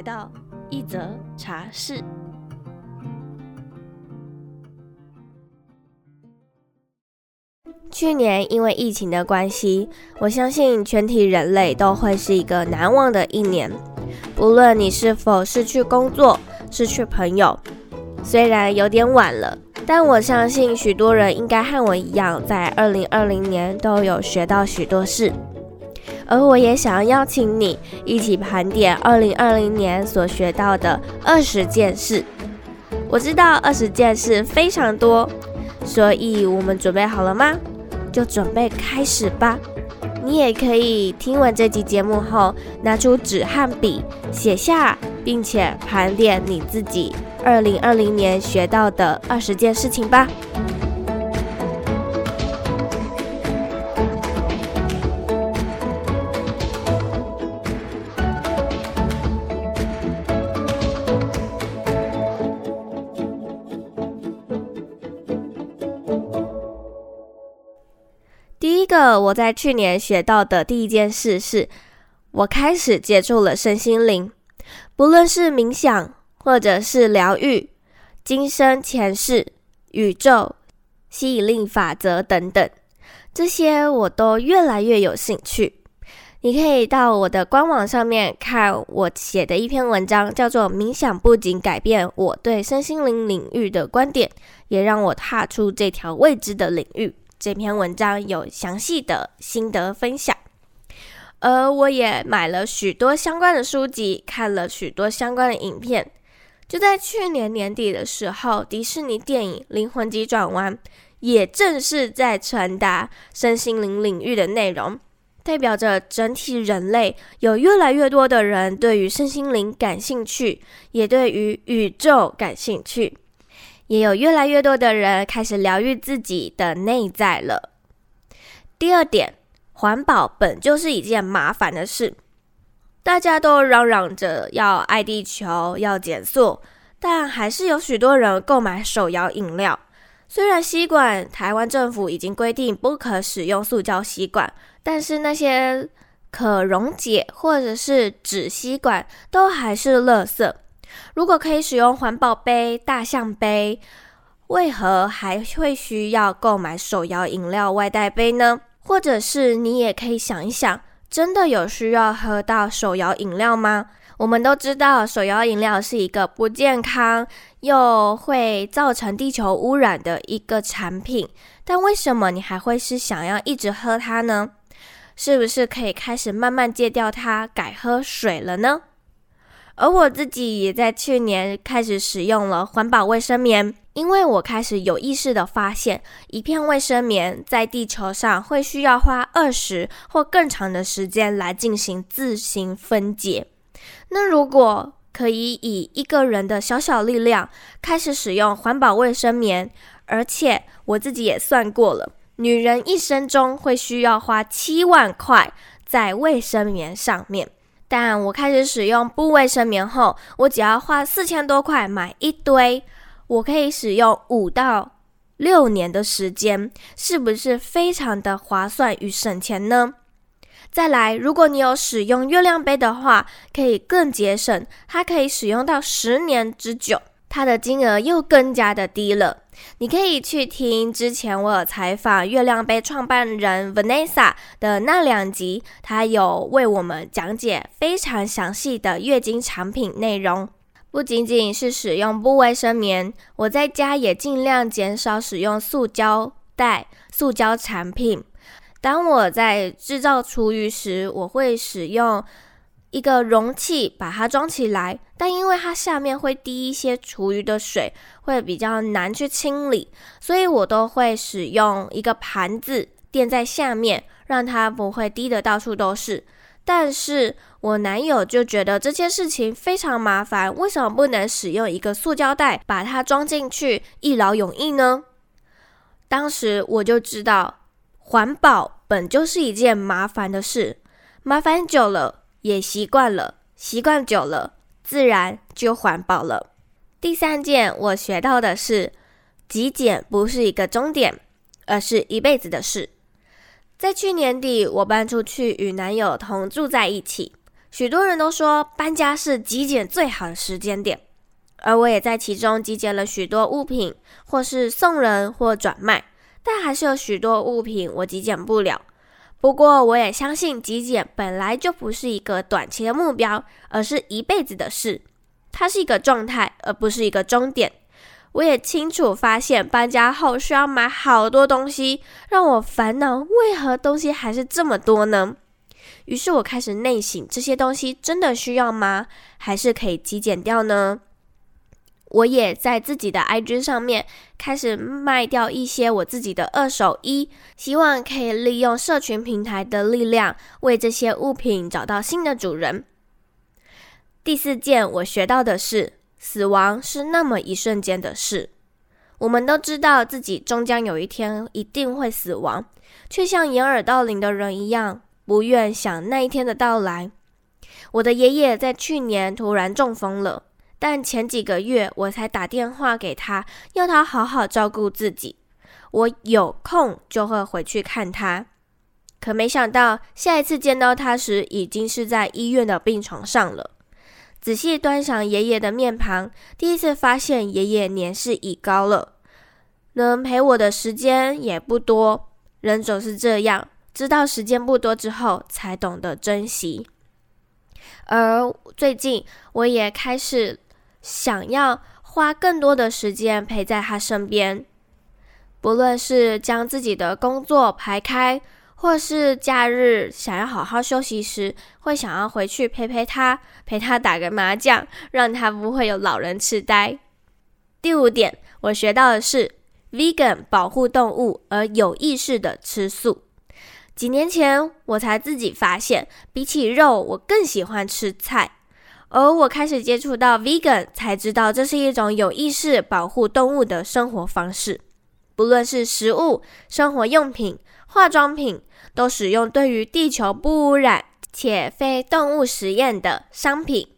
来到一则茶室。去年因为疫情的关系，我相信全体人类都会是一个难忘的一年。不论你是否失去工作、失去朋友，虽然有点晚了，但我相信许多人应该和我一样，在2020年都有学到许多事。而我也想要邀请你一起盘点二零二零年所学到的二十件事。我知道二十件事非常多，所以我们准备好了吗？就准备开始吧。你也可以听完这集节目后，拿出纸和笔写下，并且盘点你自己二零二零年学到的二十件事情吧。我在去年学到的第一件事是，我开始接触了身心灵，不论是冥想，或者是疗愈、今生前世、宇宙、吸引力法则等等，这些我都越来越有兴趣。你可以到我的官网上面看我写的一篇文章，叫做《冥想不仅改变我对身心灵领域的观点，也让我踏出这条未知的领域》。这篇文章有详细的心得分享，而我也买了许多相关的书籍，看了许多相关的影片。就在去年年底的时候，迪士尼电影《灵魂急转弯》也正是在传达身心灵领域的内容，代表着整体人类有越来越多的人对于身心灵感兴趣，也对于宇宙感兴趣。也有越来越多的人开始疗愈自己的内在了。第二点，环保本就是一件麻烦的事，大家都嚷嚷着要爱地球、要减速，但还是有许多人购买手摇饮料。虽然吸管台湾政府已经规定不可使用塑胶吸管，但是那些可溶解或者是纸吸管都还是垃圾。如果可以使用环保杯、大象杯，为何还会需要购买手摇饮料外带杯呢？或者是你也可以想一想，真的有需要喝到手摇饮料吗？我们都知道手摇饮料是一个不健康又会造成地球污染的一个产品，但为什么你还会是想要一直喝它呢？是不是可以开始慢慢戒掉它，改喝水了呢？而我自己也在去年开始使用了环保卫生棉，因为我开始有意识的发现，一片卫生棉在地球上会需要花二十或更长的时间来进行自行分解。那如果可以以一个人的小小力量开始使用环保卫生棉，而且我自己也算过了，女人一生中会需要花七万块在卫生棉上面。但我开始使用布卫生棉后，我只要花四千多块买一堆，我可以使用五到六年的时间，是不是非常的划算与省钱呢？再来，如果你有使用月亮杯的话，可以更节省，它可以使用到十年之久。它的金额又更加的低了。你可以去听之前我有采访月亮杯创办人 Vanessa 的那两集，她有为我们讲解非常详细的月经产品内容。不仅仅是使用布卫生棉，我在家也尽量减少使用塑胶袋、塑胶产品。当我在制造厨余时，我会使用。一个容器把它装起来，但因为它下面会滴一些厨余的水，会比较难去清理，所以我都会使用一个盘子垫在下面，让它不会滴得到处都是。但是我男友就觉得这件事情非常麻烦，为什么不能使用一个塑胶袋把它装进去，一劳永逸呢？当时我就知道，环保本就是一件麻烦的事，麻烦久了也习惯了，习惯久了自然就环保了。第三件我学到的是，极简不是一个终点，而是一辈子的事。在去年底，我搬出去与男友同住在一起，许多人都说搬家是极简最好的时间点。而我也在其中极简了许多物品，或是送人或转卖，但还是有许多物品我极简不了。不过，我也相信极简本来就不是一个短期的目标，而是一辈子的事。它是一个状态，而不是一个终点。我也清楚发现，搬家后需要买好多东西，让我烦恼为何东西还是这么多呢？于是我开始内省：这些东西真的需要吗？还是可以极简掉呢？我也在自己的 IG 上面开始卖掉一些我自己的二手衣，希望可以利用社群平台的力量，为这些物品找到新的主人。第四件我学到的是，死亡是那么一瞬间的事。我们都知道自己终将有一天一定会死亡，却像掩耳盗铃的人一样，不愿想那一天的到来。我的爷爷在去年突然中风了。但前几个月我才打电话给他，要他好好照顾自己。我有空就会回去看他，可没想到下一次见到他时，已经是在医院的病床上了。仔细端详爷爷的面庞，第一次发现爷爷年事已高了，能陪我的时间也不多。人总是这样，知道时间不多之后，才懂得珍惜。而最近，我也开始。想要花更多的时间陪在他身边，不论是将自己的工作排开，或是假日想要好好休息时，会想要回去陪陪他，陪他打个麻将，让他不会有老人痴呆。第五点，我学到的是 vegan 保护动物而有意识的吃素。几年前，我才自己发现，比起肉，我更喜欢吃菜。而我开始接触到 vegan，才知道这是一种有意识保护动物的生活方式。不论是食物、生活用品、化妆品，都使用对于地球不污染且非动物实验的商品。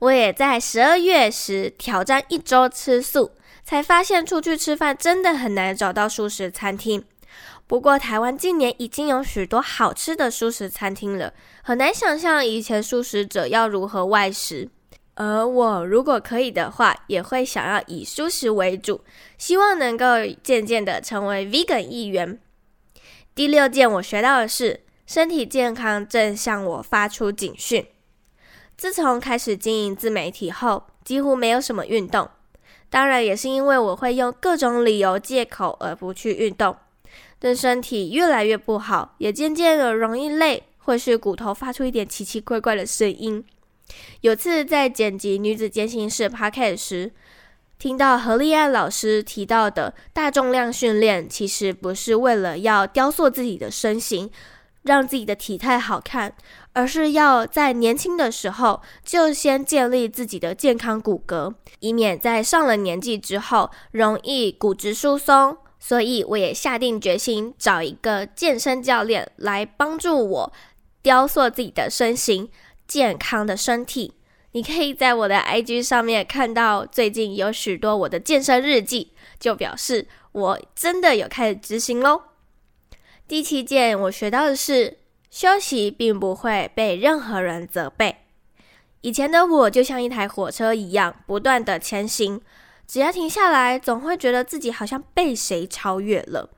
我也在十二月时挑战一周吃素，才发现出去吃饭真的很难找到素食餐厅。不过，台湾近年已经有许多好吃的素食餐厅了，很难想象以前素食者要如何外食。而我如果可以的话，也会想要以素食为主，希望能够渐渐的成为 vegan 一员。第六件我学到的是，身体健康正向我发出警讯。自从开始经营自媒体后，几乎没有什么运动，当然也是因为我会用各种理由借口而不去运动。对身体越来越不好，也渐渐的容易累，或是骨头发出一点奇奇怪怪的声音。有次在剪辑《女子健心室》Podcast 时，听到何立安老师提到的大重量训练，其实不是为了要雕塑自己的身形，让自己的体态好看，而是要在年轻的时候就先建立自己的健康骨骼，以免在上了年纪之后容易骨质疏松。所以我也下定决心找一个健身教练来帮助我雕塑自己的身形、健康的身体。你可以在我的 IG 上面看到最近有许多我的健身日记，就表示我真的有开始执行喽。第七件我学到的是，休息并不会被任何人责备。以前的我就像一台火车一样，不断的前行。只要停下来，总会觉得自己好像被谁超越了，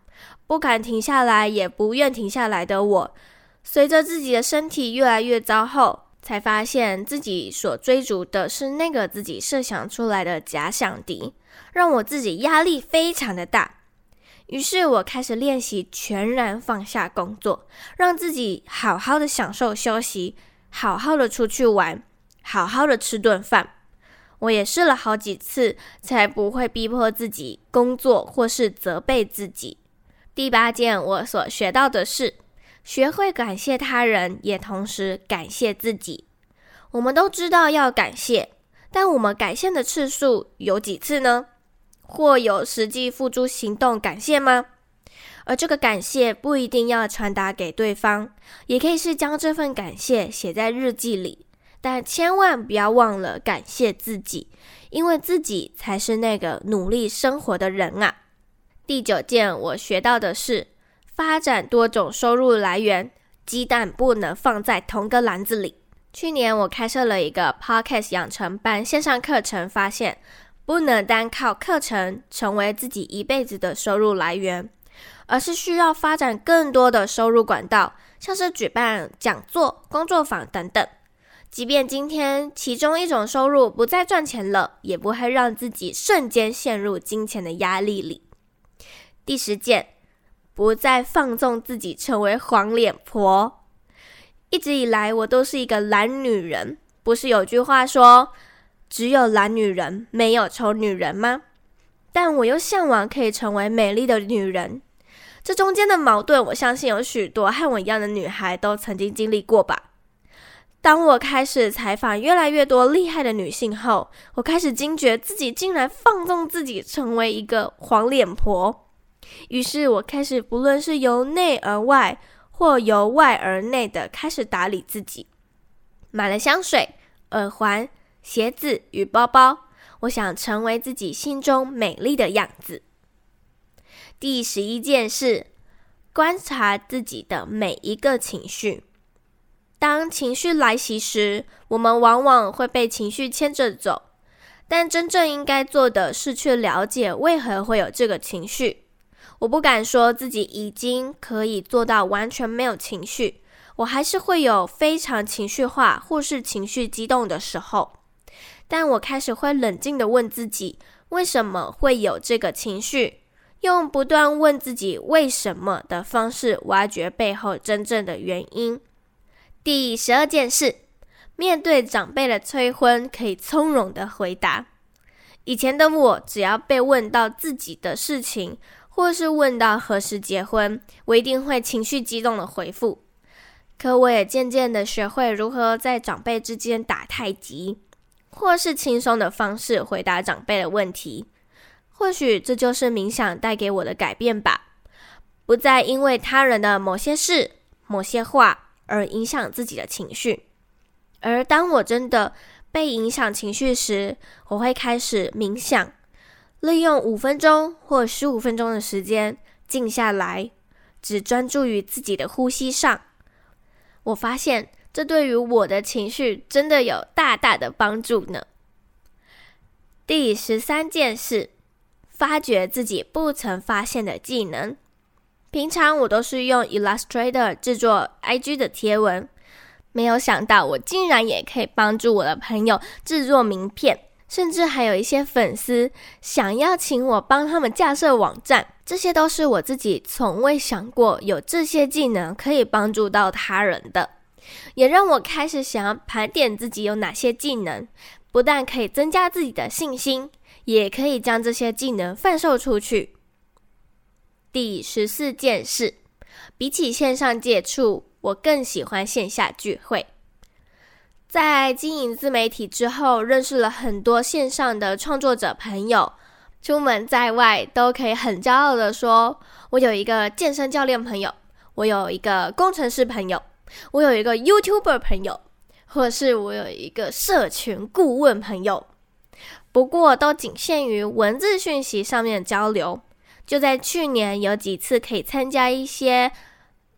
不敢停下来，也不愿停下来的我，随着自己的身体越来越糟后，才发现自己所追逐的是那个自己设想出来的假想敌，让我自己压力非常的大。于是我开始练习全然放下工作，让自己好好的享受休息，好好的出去玩，好好的吃顿饭。我也试了好几次，才不会逼迫自己工作或是责备自己。第八件我所学到的是，学会感谢他人，也同时感谢自己。我们都知道要感谢，但我们感谢的次数有几次呢？或有实际付诸行动感谢吗？而这个感谢不一定要传达给对方，也可以是将这份感谢写在日记里。但千万不要忘了感谢自己，因为自己才是那个努力生活的人啊。第九件我学到的是，发展多种收入来源，鸡蛋不能放在同个篮子里。去年我开设了一个 Podcast 养成班线上课程，发现不能单靠课程成为自己一辈子的收入来源。而是需要发展更多的收入管道，像是举办讲座、工作坊等等。即便今天其中一种收入不再赚钱了，也不会让自己瞬间陷入金钱的压力里。第十件，不再放纵自己成为黄脸婆。一直以来，我都是一个懒女人。不是有句话说，只有懒女人，没有丑女人吗？但我又向往可以成为美丽的女人。这中间的矛盾，我相信有许多和我一样的女孩都曾经经历过吧。当我开始采访越来越多厉害的女性后，我开始惊觉自己竟然放纵自己成为一个黄脸婆。于是，我开始不论是由内而外，或由外而内的开始打理自己，买了香水、耳环、鞋子与包包。我想成为自己心中美丽的样子。第十一件事，观察自己的每一个情绪。当情绪来袭时，我们往往会被情绪牵着走，但真正应该做的是去了解为何会有这个情绪。我不敢说自己已经可以做到完全没有情绪，我还是会有非常情绪化或是情绪激动的时候。但我开始会冷静地问自己，为什么会有这个情绪？用不断问自己为什么的方式，挖掘背后真正的原因。第十二件事，面对长辈的催婚，可以从容的回答。以前的我，只要被问到自己的事情，或是问到何时结婚，我一定会情绪激动的回复。可我也渐渐的学会如何在长辈之间打太极，或是轻松的方式回答长辈的问题。或许这就是冥想带给我的改变吧，不再因为他人的某些事、某些话而影响自己的情绪。而当我真的被影响情绪时，我会开始冥想，利用五分钟或十五分钟的时间静下来，只专注于自己的呼吸上。我发现这对于我的情绪真的有大大的帮助呢。第十三件事。发掘自己不曾发现的技能。平常我都是用 Illustrator 制作 IG 的贴文，没有想到我竟然也可以帮助我的朋友制作名片，甚至还有一些粉丝想要请我帮他们架设网站。这些都是我自己从未想过有这些技能可以帮助到他人的，也让我开始想要盘点自己有哪些技能，不但可以增加自己的信心。也可以将这些技能贩售出去。第十四件事，比起线上接触，我更喜欢线下聚会。在经营自媒体之后，认识了很多线上的创作者朋友，出门在外都可以很骄傲地说：“我有一个健身教练朋友，我有一个工程师朋友，我有一个 YouTuber 朋友，或是我有一个社群顾问朋友。”不过都仅限于文字讯息上面交流。就在去年有几次可以参加一些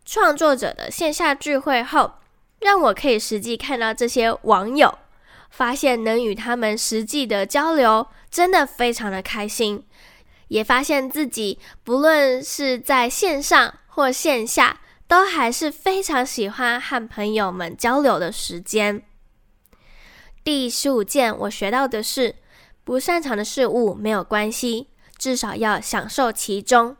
创作者的线下聚会后，让我可以实际看到这些网友，发现能与他们实际的交流，真的非常的开心。也发现自己不论是在线上或线下，都还是非常喜欢和朋友们交流的时间。第十五件我学到的是。不擅长的事物没有关系，至少要享受其中。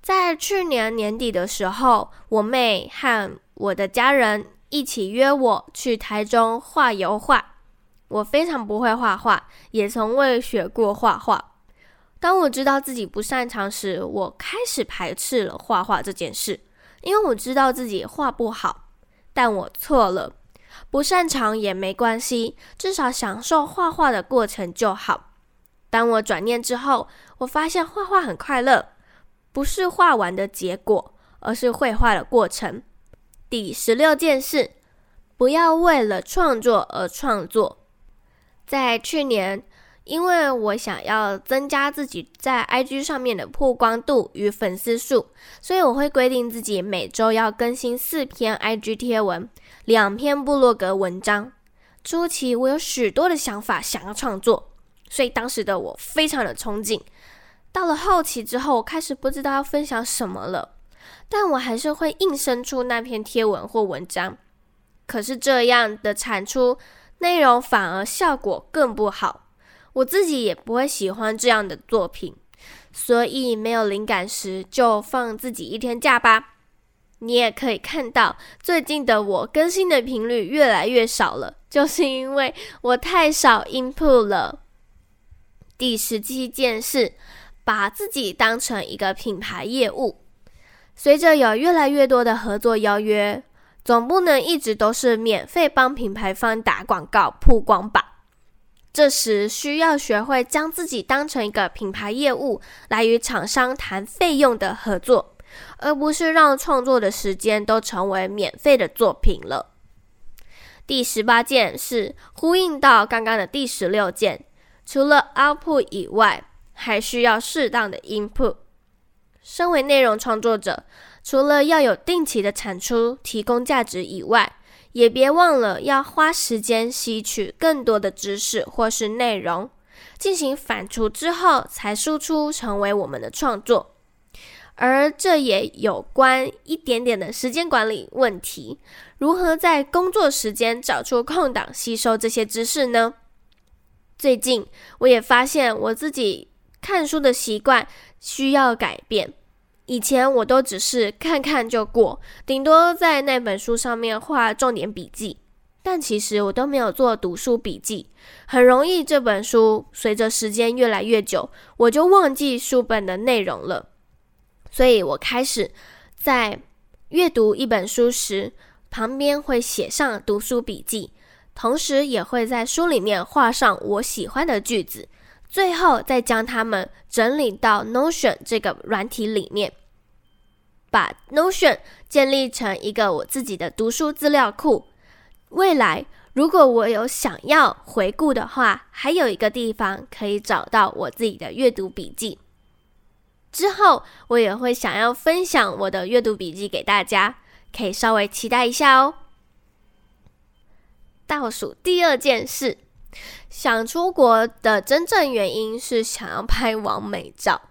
在去年年底的时候，我妹和我的家人一起约我去台中画油画。我非常不会画画，也从未学过画画。当我知道自己不擅长时，我开始排斥了画画这件事，因为我知道自己画不好，但我错了，不擅长也没关系，至少享受画画的过程就好。当我转念之后，我发现画画很快乐，不是画完的结果，而是绘画的过程。第十六件事，不要为了创作而创作。在去年，因为我想要增加自己在 IG 上面的曝光度与粉丝数，所以我会规定自己每周要更新四篇 IG 贴文，两篇部落格文章。初期我有许多的想法想要创作，所以当时的我非常的憧憬。到了后期之后，我开始不知道要分享什么了。但我还是会硬生出那篇贴文或文章，可是这样的产出内容反而效果更不好，我自己也不会喜欢这样的作品，所以没有灵感时就放自己一天假吧。你也可以看到，最近的我更新的频率越来越少了，就是因为我太少 input 了。第十七件事，把自己当成一个品牌业务。随着有越来越多的合作邀约，总不能一直都是免费帮品牌方打广告曝光吧？这时需要学会将自己当成一个品牌业务来与厂商谈费用的合作，而不是让创作的时间都成为免费的作品了。第十八件是呼应到刚刚的第十六件，除了 output 以外，还需要适当的 input。身为内容创作者，除了要有定期的产出，提供价值以外，也别忘了要花时间吸取更多的知识或是内容，进行反刍之后才输出，成为我们的创作。而这也有关一点点的时间管理问题，如何在工作时间找出空档吸收这些知识呢？最近我也发现我自己看书的习惯需要改变。以前我都只是看看就过，顶多在那本书上面画重点笔记，但其实我都没有做读书笔记，很容易这本书随着时间越来越久，我就忘记书本的内容了。所以我开始在阅读一本书时，旁边会写上读书笔记，同时也会在书里面画上我喜欢的句子。最后再将它们整理到 Notion 这个软体里面，把 Notion 建立成一个我自己的读书资料库。未来如果我有想要回顾的话，还有一个地方可以找到我自己的阅读笔记。之后我也会想要分享我的阅读笔记给大家，可以稍微期待一下哦。倒数第二件事。想出国的真正原因是想要拍完美照。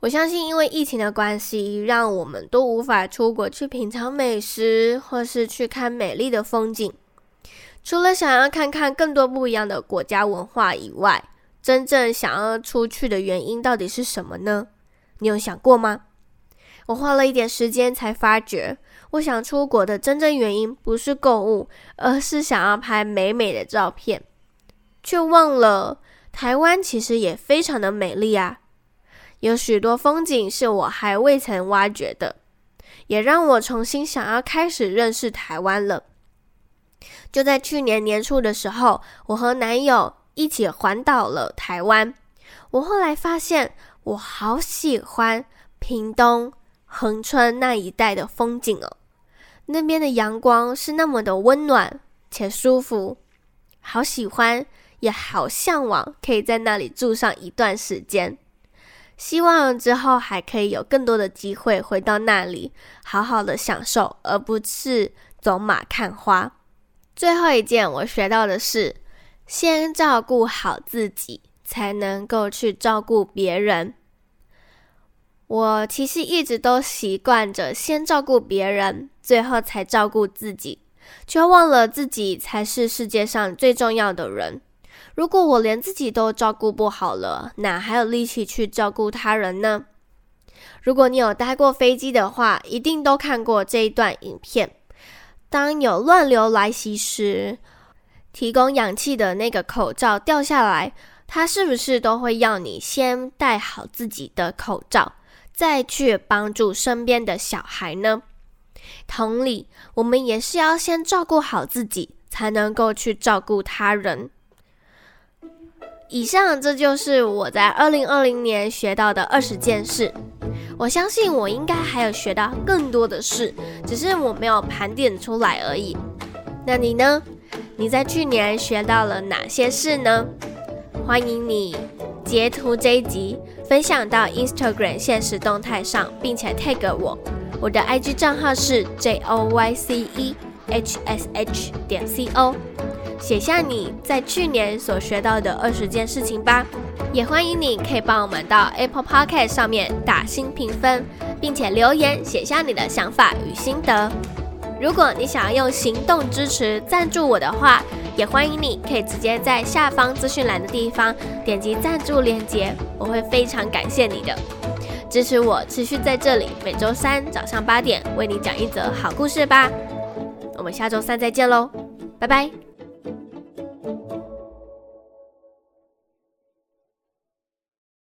我相信，因为疫情的关系，让我们都无法出国去品尝美食，或是去看美丽的风景。除了想要看看更多不一样的国家文化以外，真正想要出去的原因到底是什么呢？你有想过吗？我花了一点时间才发觉，我想出国的真正原因不是购物，而是想要拍美美的照片。却忘了，台湾其实也非常的美丽啊，有许多风景是我还未曾挖掘的，也让我重新想要开始认识台湾了。就在去年年初的时候，我和男友一起环岛了台湾。我后来发现，我好喜欢屏东恒春那一带的风景哦，那边的阳光是那么的温暖且舒服，好喜欢。也好向往可以在那里住上一段时间，希望之后还可以有更多的机会回到那里，好好的享受，而不是走马看花。最后一件我学到的是，先照顾好自己，才能够去照顾别人。我其实一直都习惯着先照顾别人，最后才照顾自己，却忘了自己才是世界上最重要的人。如果我连自己都照顾不好了，哪还有力气去照顾他人呢？如果你有搭过飞机的话，一定都看过这一段影片。当有乱流来袭时，提供氧气的那个口罩掉下来，它是不是都会要你先戴好自己的口罩，再去帮助身边的小孩呢？同理，我们也是要先照顾好自己，才能够去照顾他人。以上这就是我在二零二零年学到的二十件事。我相信我应该还有学到更多的事，只是我没有盘点出来而已。那你呢？你在去年学到了哪些事呢？欢迎你截图这一集分享到 Instagram 现实动态上，并且 tag 我。我的 IG 账号是 joycehsh 点 co，写下你在去年所学到的二十件事情吧。也欢迎你可以帮我们到 Apple Podcast 上面打星评分，并且留言写下你的想法与心得。如果你想要用行动支持赞助我的话，也欢迎你可以直接在下方资讯栏的地方点击赞助链接，我会非常感谢你的。支持我持续在这里，每周三早上八点为你讲一则好故事吧。我们下周三再见喽，拜拜。